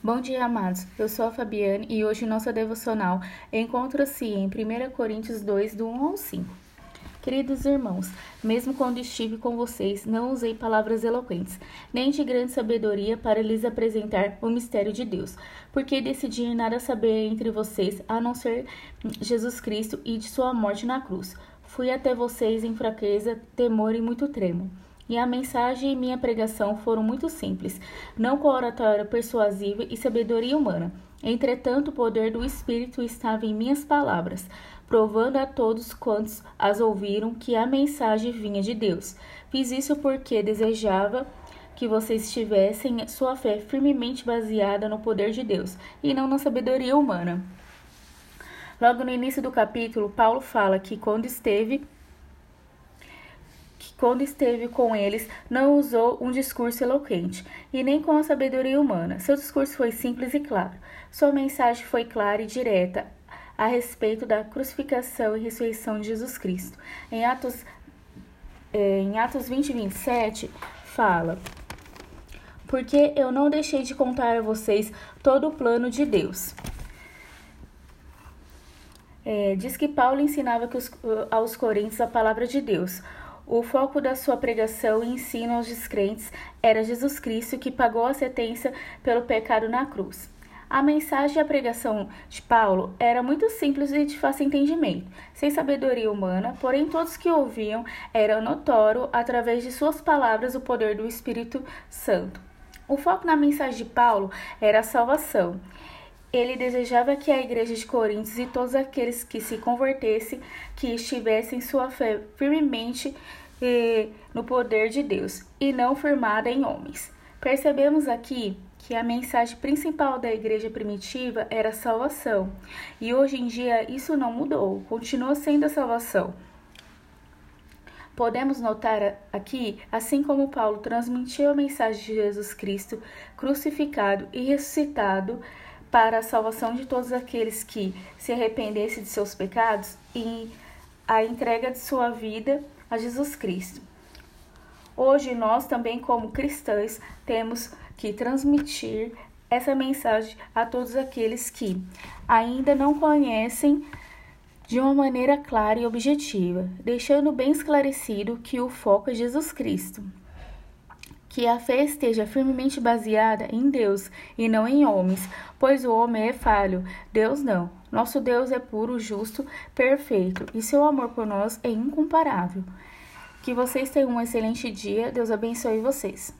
Bom dia, amados. Eu sou a Fabiane e hoje nossa devocional encontra-se em 1 Coríntios 2, do 1 ao 5. Queridos irmãos, mesmo quando estive com vocês, não usei palavras eloquentes, nem de grande sabedoria para lhes apresentar o mistério de Deus, porque decidi nada saber entre vocês a não ser Jesus Cristo e de sua morte na cruz. Fui até vocês em fraqueza, temor e muito tremo. E a mensagem e minha pregação foram muito simples, não com oratória persuasiva e sabedoria humana. Entretanto, o poder do Espírito estava em minhas palavras, provando a todos quantos as ouviram que a mensagem vinha de Deus. Fiz isso porque desejava que vocês tivessem sua fé firmemente baseada no poder de Deus e não na sabedoria humana. Logo no início do capítulo, Paulo fala que quando esteve quando esteve com eles, não usou um discurso eloquente e nem com a sabedoria humana. Seu discurso foi simples e claro. Sua mensagem foi clara e direta a respeito da crucificação e ressurreição de Jesus Cristo. Em Atos, é, em Atos 20 e 27, fala: Porque eu não deixei de contar a vocês todo o plano de Deus. É, diz que Paulo ensinava que os, aos coríntios a palavra de Deus. O foco da sua pregação e ensino aos descrentes era Jesus Cristo que pagou a sentença pelo pecado na cruz. A mensagem e a pregação de Paulo era muito simples e de fácil entendimento, sem sabedoria humana, porém todos que ouviam era notório através de suas palavras o poder do Espírito Santo. O foco na mensagem de Paulo era a salvação. Ele desejava que a igreja de Coríntios e todos aqueles que se convertessem, que estivessem sua fé firmemente eh, no poder de Deus e não firmada em homens. Percebemos aqui que a mensagem principal da igreja primitiva era salvação, e hoje em dia isso não mudou, continua sendo a salvação. Podemos notar aqui, assim como Paulo transmitiu a mensagem de Jesus Cristo crucificado e ressuscitado, para a salvação de todos aqueles que se arrependessem de seus pecados e a entrega de sua vida a Jesus Cristo. Hoje nós também como cristãos temos que transmitir essa mensagem a todos aqueles que ainda não conhecem de uma maneira clara e objetiva, deixando bem esclarecido que o foco é Jesus Cristo que a fé esteja firmemente baseada em Deus e não em homens, pois o homem é falho, Deus não. Nosso Deus é puro, justo, perfeito e seu amor por nós é incomparável. Que vocês tenham um excelente dia, Deus abençoe vocês.